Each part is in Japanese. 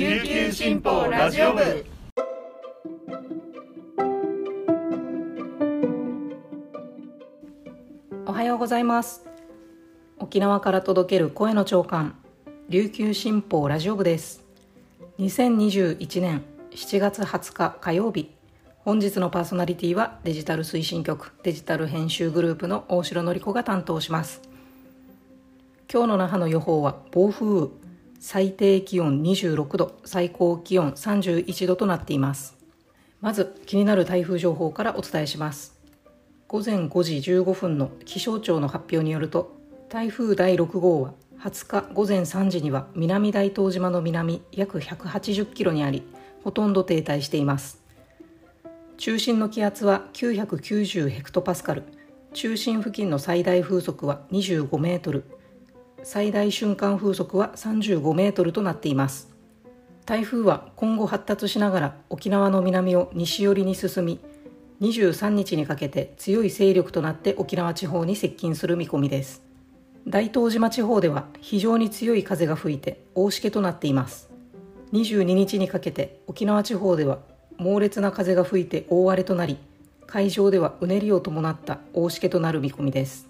琉球新報ラジオ部。おはようございます。沖縄から届ける声の長官琉球新報ラジオ部です。2021年7月20日火曜日本日のパーソナリティはデジタル推進局デジタル編集グループの大城典子が担当します。今日の那覇の予報は暴風雨。最低気温26度最高気温31度となっています。まず気になる台風情報からお伝えします。午前5時15分の気象庁の発表によると台風第6号は20日午前3時には南大東島の南約180キロにありほとんど停滞しています。中心の気圧は990ヘクトパスカル。中心付近の最大風速は25メートル。最大瞬間風速は35メートルとなっています。台風は今後発達しながら沖縄の南を西寄りに進み23日にかけて強い勢力となって沖縄地方に接近する見込みです。大東島地方では非常に強い風が吹いて大しけとなっています。22日にかけて沖縄地方では猛烈な風が吹いて大荒れとなり海上ではうねりを伴った大しけとなる見込みです。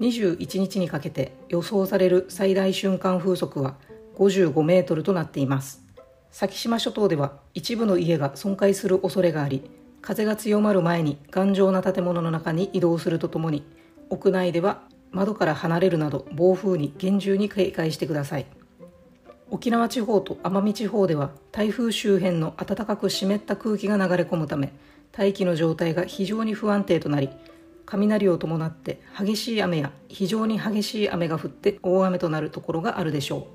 21日にかけて予想される最大瞬間風速は55メートルとなっています。先島諸島では一部の家が損壊する恐れがあり風が強まる前に頑丈な建物の中に移動するとともに屋内では窓から離れるなど暴風に厳重に警戒してください。沖縄地方と奄美地方では台風周辺の暖かく湿った空気が流れ込むため大気の状態が非常に不安定となり雷を伴って激しい雨や非常に激しい雨が降って大雨となるところがあるでしょ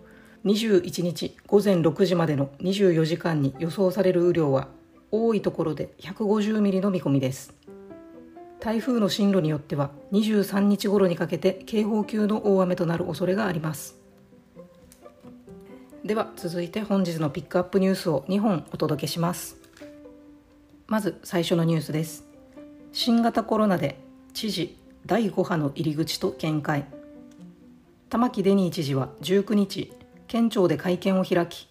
う。21日午前6時までの24時間に予想される雨量は多いところで150ミリの見込みです。台風の進路によっては23日頃にかけて警報級の大雨となる恐れがあります。では続いて本日のピックアップニュースを2本お届けします。まず最初のニュースです。新型コロナで知事第5波の入り口と見解。玉城デニー知事は19日県庁で会見を開き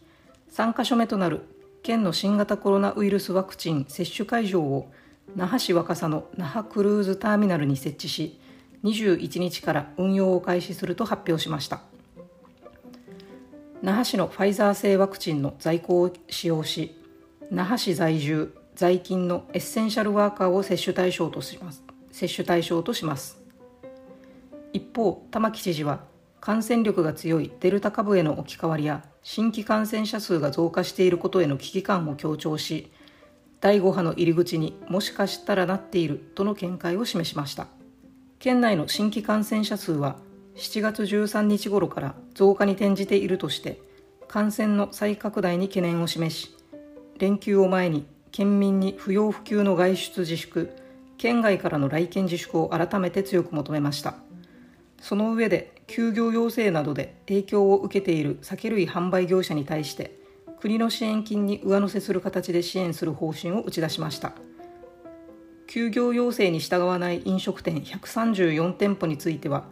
3カ所目となる県の新型コロナウイルスワクチン接種会場を那覇市若狭の那覇クルーズターミナルに設置し21日から運用を開始すると発表しました。那覇市のファイザー製ワクチンの在庫を使用し那覇市在住在勤のエッセンシャルワーカーを接種対象とします。接種対象とします。一方玉城知事は感染力が強いデルタ株への置き換わりや新規感染者数が増加していることへの危機感を強調し第5波の入り口にもしかしたらなっているとの見解を示しました。県内の新規感染者数は7月13日頃から増加に転じているとして感染の再拡大に懸念を示し連休を前に県民に不要不急の外出自粛県外からの来県自粛を改めて強く求めました。その上で休業要請などで影響を受けている酒類販売業者に対して国の支援金に上乗せする形で支援する方針を打ち出しました。休業要請に従わない飲食店134店舗については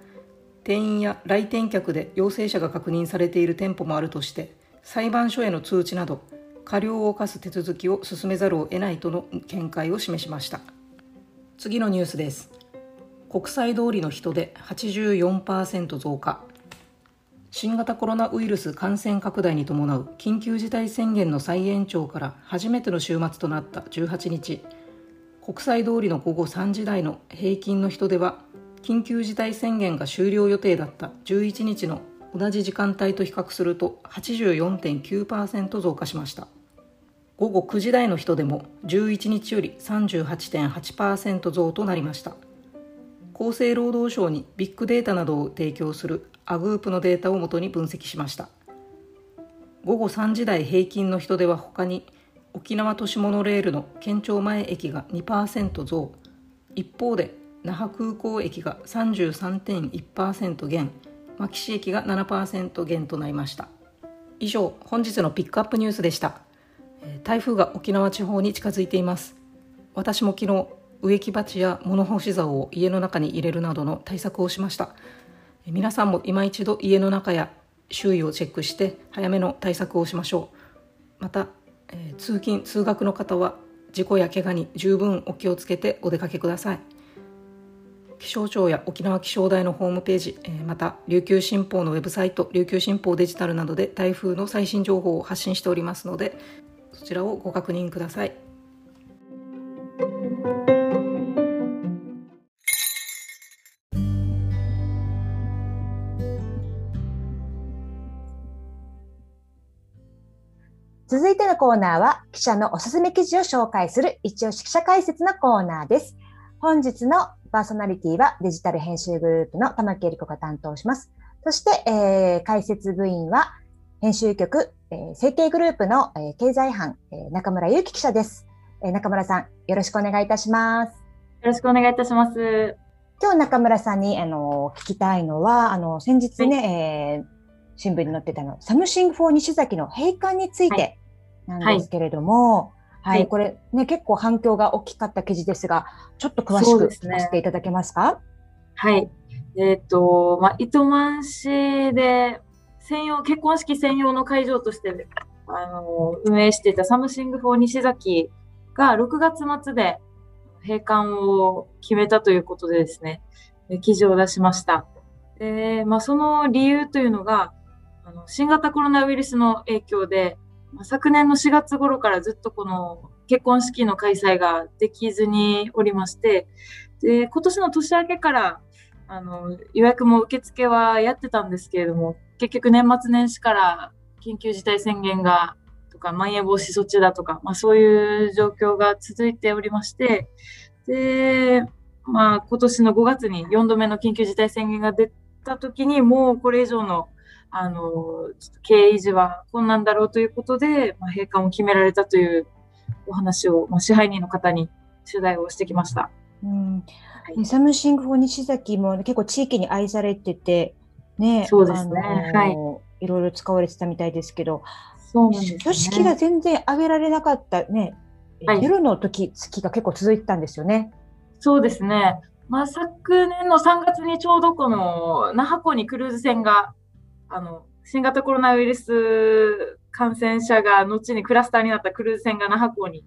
店員や来店客で陽性者が確認されている店舗もあるとして裁判所への通知など過料を課す手続きを進めざるを得ないとの見解を示しました。次のニュースです。国際通りの人で84%増加。新型コロナウイルス感染拡大に伴う緊急事態宣言の再延長から初めての週末となった18日。国際通りの午後3時台の平均の人出は緊急事態宣言が終了予定だった11日の同じ時間帯と比較すると84.9%増加しました。午後9時台の人でも11日より38.8%増となりました。厚生労働省にビッグデータなどを提供するアグープのデータをもとに分析しました。午後3時台平均の人出は他に沖縄都市モノレールの県庁前駅が2%増。一方で那覇空港駅が33.1%減。牧師駅が7%減となりました。以上本日のピックアップニュースでした。台風が沖縄地方に近づいています。私も昨日植木鉢や物干し竿を家の中に入れるなどの対策をしました。皆さんも今一度家の中や周囲をチェックして早めの対策をしましょう。また、えー通勤通学の方は事故や怪我に十分お気をつけてお出かけください。気象庁や沖縄気象台のホームページ、えーまた琉球新報のウェブサイト琉球新報デジタルなどで台風の最新情報を発信しておりますのでそちらをご確認ください続いてのコーナーは、記者のおすすめ記事を紹介する一押し記者解説のコーナーです。本日のパーソナリティはデジタル編集グループの玉木恵理子が担当します。そして、えー解説部員は、編集局、えー、成形グループの、えー経済班、えー中村祐樹記者です、えー中村さん、よろしくお願いいたします。よろしくお願いいたします。今日中村さんに、あの、聞きたいのは、あの、先日ね、えー新聞に載ってたの、サムシングフォー西崎の閉館についてなんですけれども、はい、はい。これね、結構反響が大きかった記事ですが、ちょっと詳しく聞かせていただけますか？はい。えっ、と、まあ、糸満市で専用、結婚式専用の会場として、あの、運営していたサムシングフォー西崎が6月末で閉館を決めたということでですね、記事を出しました。で、まあ、その理由というのが、あの新型コロナウイルスの影響で、ま昨年の4月頃からずっとこの結婚式の開催ができずにおりまして、で、今年の年明けから、あの、予約も受付はやってたんですけれども、結局年末年始から緊急事態宣言が、とか、まん延防止措置だとか、まあそういう状況が続いておりまして、で、まあ今年の5月に4度目の緊急事態宣言が出た時に、もうこれ以上の、あの、ちょっと経営維持は困難だろうということで、まあ、閉館を決められたというお話を、まあ、支配人の方に取材をしてきました。うんいサムシングフォー西崎も結構地域に愛されてて、ね、そうですねはいいろいろ使われてたみたいですけど、そうなんですね。挙式が全然挙げられなかったね、はい夜の時、月が結構続いてたんですよね。そうですね。まあ、昨年の3月にちょうどこの那覇港にクルーズ船が、あの、新型コロナウイルス感染者が後にクラスターになったクルーズ船が那覇港に、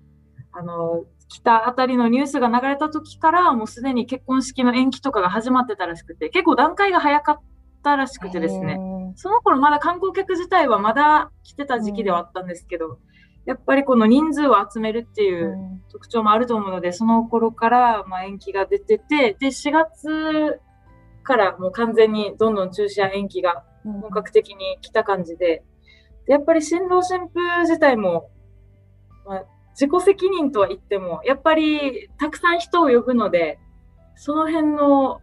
あの、来たあたりのニュースが流れた時から、もうすでに結婚式の延期とかが始まってたらしくて、結構段階が早かったらしくてですね。ね。その頃まだ観光客自体はまだ来てた時期ではあったんですけど、やっぱりこの人数を集めるっていう、うん特徴もあると思うので、その頃からまあ延期が出てて、で、4月からもう完全にどんどん中止や延期が本格的に来た感じで、でやっぱり新郎新婦自体も、まあ、自己責任とは言っても、やっぱりたくさん人を呼ぶので、その辺の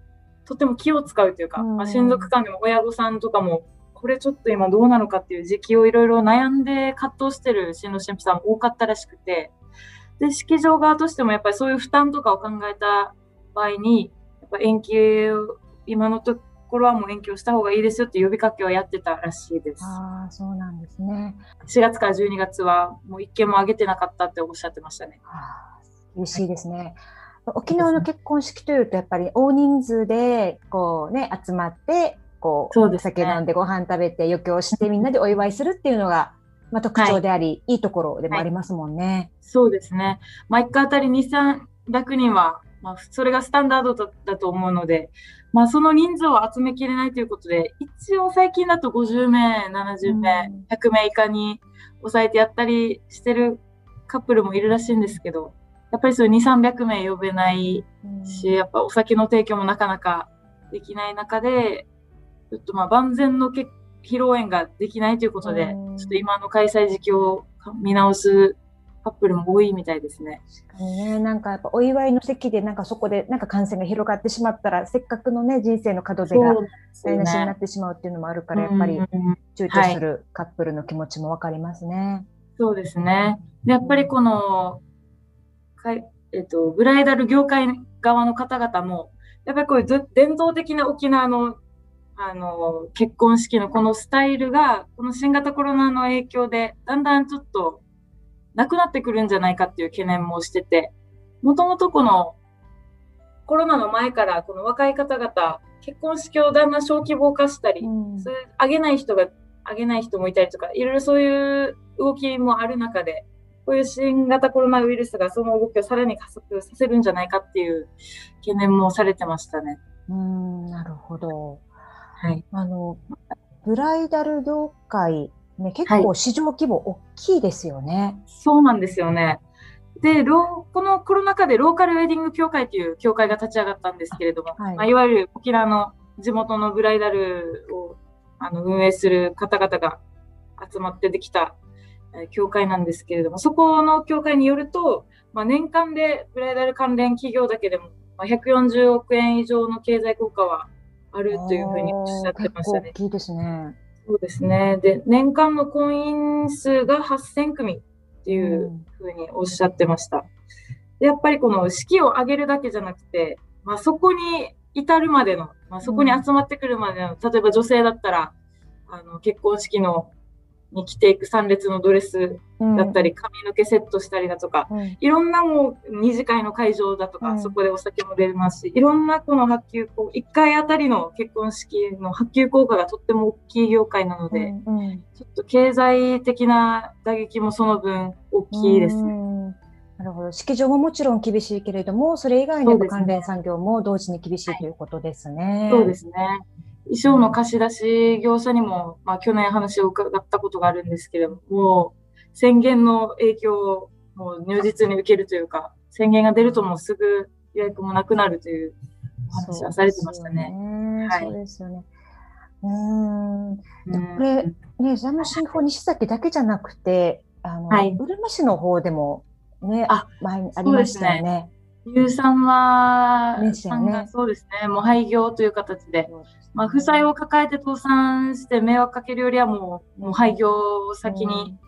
とても気を使うというか、うんまあ、親族間でも親御さんとかも、これちょっと今どうなのかっていう時期をいろいろ悩んで葛藤してる新郎新婦さんも多かったらしくて、で、式場側としてもやっぱりそういう負担とかを考えた場合に、やっぱ延期を、今のところはもう延期をした方がいいですよって呼びかけをやってたらしいです。ああ、そうなんですね。4月から12月はもう一件も挙げてなかったっておっしゃってましたね。あー嬉しいですね。沖縄の結婚式というと、やっぱり大人数で、こうね、集まって、こう、お酒飲んでご飯食べて余興してみんなでお祝いするっていうのが、まあ、特徴であり、い、いところでもありますもんね。そうですね。まあ、1回あたり2、300人は、まあ、それがスタンダードだだと思うので、まあ、その人数を集めきれないということで、一応最近だと50名、70名、うん。100名以下に抑えてやったりしてるカップルもいるらしいんですけど、やっぱりそういう2、300名呼べないうんし、やっぱお酒の提供もなかなかできない中で、ちょっとまあ万全のけ披露宴ができないということで、うんちょっと今の開催時期を見直すカップルも多いみたいですね。ね、なんかやっぱお祝いの席でなんかそこでなんか感染が広がってしまったらせっかくのね人生の門出が台無しになってしまうっていうのもあるからやっぱりうん躊躇するカップルの気持ちもわかりますね。そうですね。でやっぱりこの、かいえっと、ブライダル業界側の方々も、やっぱりこういうず伝統的な沖縄のあの結婚式のこのスタイルが、この新型コロナの影響で、だんだんちょっとなくなってくるんじゃないかっていう懸念もしてて、もともとこのコロナの前から、この若い方々、結婚式をだんだん小規模化したり、うん。そういう上げない人が上げない人もいたりとか、いろいろそういう動きもある中で、こういう新型コロナウイルスがその動きをさらに加速させるんじゃないかっていう懸念もされてましたね。うん、なるほど。はい。あの、ブライダル業界、ね、結構市場規模大きいですよね。そうなんですよね。で、このコロナ禍でローカルウェディング協会という協会が立ち上がったんですけれども、はいいまあ、いわゆる沖縄の地元のブライダルをあの運営する方々が集まってできたえー協会なんですけれども、そこの協会によると、まあ、年間でブライダル関連企業だけでも、まあ、140億円以上の経済効果はあるというふうにおっしゃってましたね大。きいですね。そうですね。で、年間の婚姻数が8000組っていううんふうにおっしゃってました。でやっぱりこの式を挙げるだけじゃなくて、まあ、そこに至るまでの、まあ、そこに集まってくるまでの、例えば女性だったら、あの結婚式のに着ていく参列のドレスだったり、髪の毛セットしたりだとか、うん、いろんなもう二次会の会場だとか、うんそこでお酒も出ますし、いろんなこの発給効、1回あたりの結婚式の発給効果がとっても大きい業界なので、ちょっと経済的な打撃もその分大きいですね。うんなるほど。式場ももちろん厳しいけれども、それ以外の関連産業も同時に厳しいということですね。そうですね。衣装の貸し出し業者にも、まあ去年話を伺ったことがあるんですけれども、宣言の影響をもう如実に受けるというか、宣言が出るともうすぐ予約もなくなるというお話はされてましたね。はいそうですよね。そうですよね。うーん。うんこれね、ザムシンフォ西崎だけじゃなくて、あの、はいうるま市の方でもね、あ前にありましたよね。有産は、ですよね。さんがそうですね、もう廃業という形で、まあ、負債を抱えて倒産して迷惑かけるよりはもう、もう廃業を先に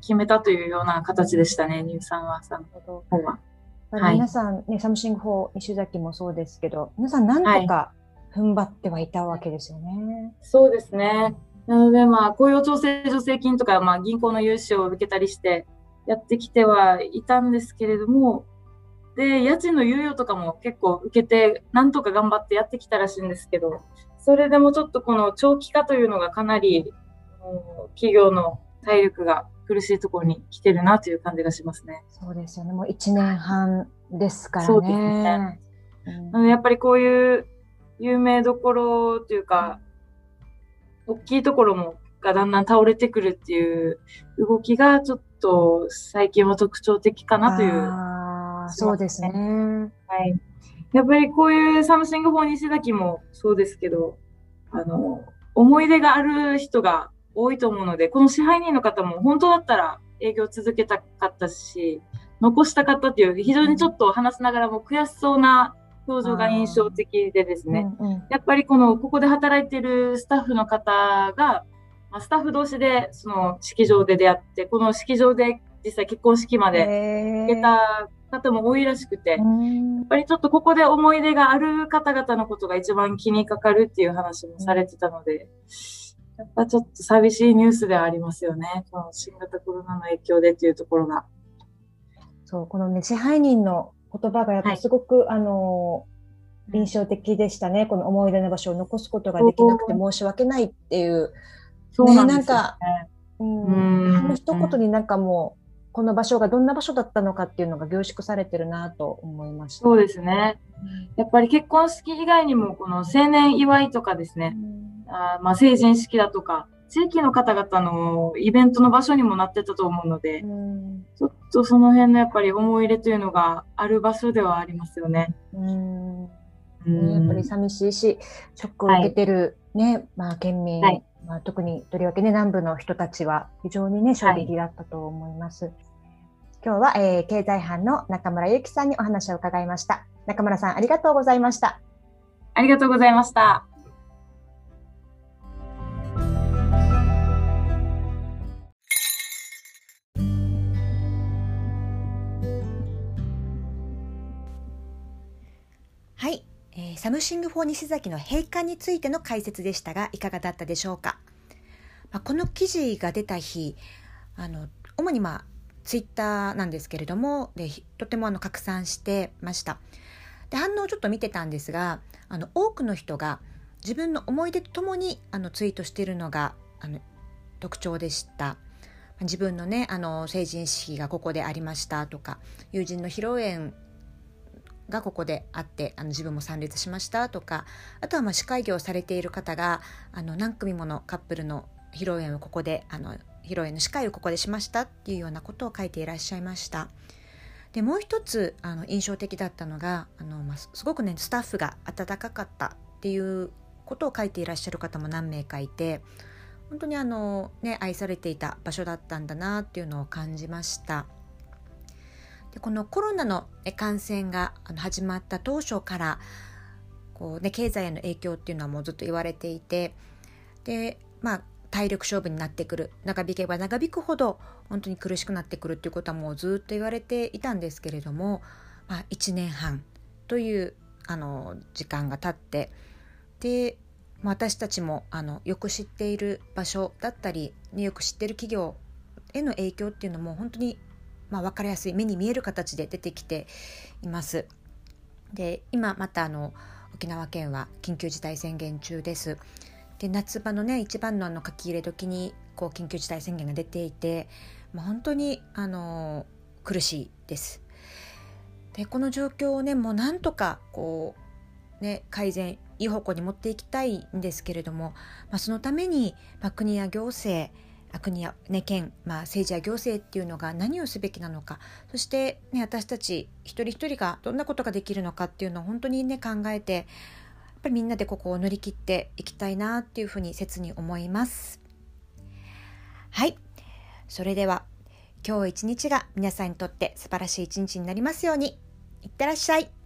決めたというような形でしたね、乳酸は。さんの方は。皆さん、ね、サムシング4西崎もそうですけど、皆さんなんとか踏ん張ってはいたわけですよね。そうですね。なので、まあ、雇用調整助成金とか、まあ、銀行の融資を受けたりしてやってきてはいたんですけれども、で、家賃の猶予とかも結構受けて、なんとか頑張ってやってきたらしいんですけど、それでもちょっとこの長期化というのがかなり、企業の体力が苦しいところに来てるなという感じがしますね。そうですよね。もう1年半ですからね。そうですねうんなのでやっぱりこういう有名どころというか、大きいところもがだんだん倒れてくるっていう動きがちょっと最近は特徴的かなという。そうですね。はい。やっぱりこういうサムシング4西崎もそうですけど、あの、思い出がある人が多いと思うので、この支配人の方も本当だったら営業続けたかったし、残したかったっていう、非常にちょっと話しながらも悔しそうな表情が印象的でですね、うんうんやっぱりこの、ここで働いてるスタッフの方が、まあ、スタッフ同士でその式場で出会って、この式場で実際結婚式まで行けた方も多いらしくて、やっうんぱりちょっとここで思い出がある方々のことが一番気にかかるっていう話もされてたので、やっぱちょっと寂しいニュースではありますよね。この新型コロナの影響でっていうところが。そう、このね、支配人の言葉がやっぱすごく、あの、印象的でしたね。この思い出の場所を残すことができなくて申し訳ないっていう。そうなんですよ、ね。なんかうんうん一言になんかもう、この場所がどんな場所だったのかっていうのが凝縮されてるなと思いました。そうですね。やっぱり結婚式以外にも、この成年祝いとかですね、あーまあ成人式だとか、地域の方々のイベントの場所にもなってたと思うのでう、んちょっとその辺のやっぱり思い入れというのがある場所ではありますよね。うんうんやっぱり寂しいし、ショックを受けてるね、まあ県民、はいまあ、特にとりわけね、南部の人たちは非常にね、衝撃だったと思います。今日は、えー経済班の中村ゆきさんにお話を伺いました。中村さん、ありがとうございました。ありがとうございました。サムシング4西崎の閉館についての解説でしたが、いかがだったでしょうか？まあ、この記事が出た日、あの主にまあツイッターなんですけれども、でとてもあの拡散してました。で反応をちょっと見てたんですが、あの多くの人が自分の思い出とともにあのツイートしているのがあの特徴でした。自分のねあの成人式がここでありましたとか友人の披露宴がここであってあの自分も参列しましたとかあとはまあ司会業をされている方があの何組ものカップルの披露宴をここであの披露宴の司会をここでしましたっていうようなことを書いていらっしゃいました。でもう一つあの印象的だったのがあの、まあ、すごくねスタッフが温かかったっていうことを書いていらっしゃる方も何名かいて本当にあの、ね、愛されていた場所だったんだなっていうのを感じました。でこのコロナの感染が始まった当初からこう、ね、経済への影響っていうのはもうずっと言われていてで、まあ、体力勝負になってくる長引けば長引くほど本当に苦しくなってくるっていうことはもうずっと言われていたんですけれども、まあ、1年半というあの時間が経ってで私たちもあのよく知っている場所だったり、ね、よく知っている企業への影響っていうのも本当に、まあ、分かりやすい目に見える形で出てきています。で今またあの沖縄県は緊急事態宣言中です。で夏場のね一番のあの書き入れ時にこう緊急事態宣言が出ていて、まあ、本当にあの苦しいです。でこの状況をねもうなんとかこうね改善いい方向に持っていきたいんですけれども、まあ、そのために、まあ、国や行政国や、ね、県、まあ、政治や行政っていうのが何をすべきなのかそして、ね、私たち一人一人がどんなことができるのかっていうのを本当にね考えてやっぱりみんなでここを乗り切っていきたいなっていうふうに切に思います。はい。それでは今日一日が皆さんにとって素晴らしい一日になりますように。いってらっしゃい。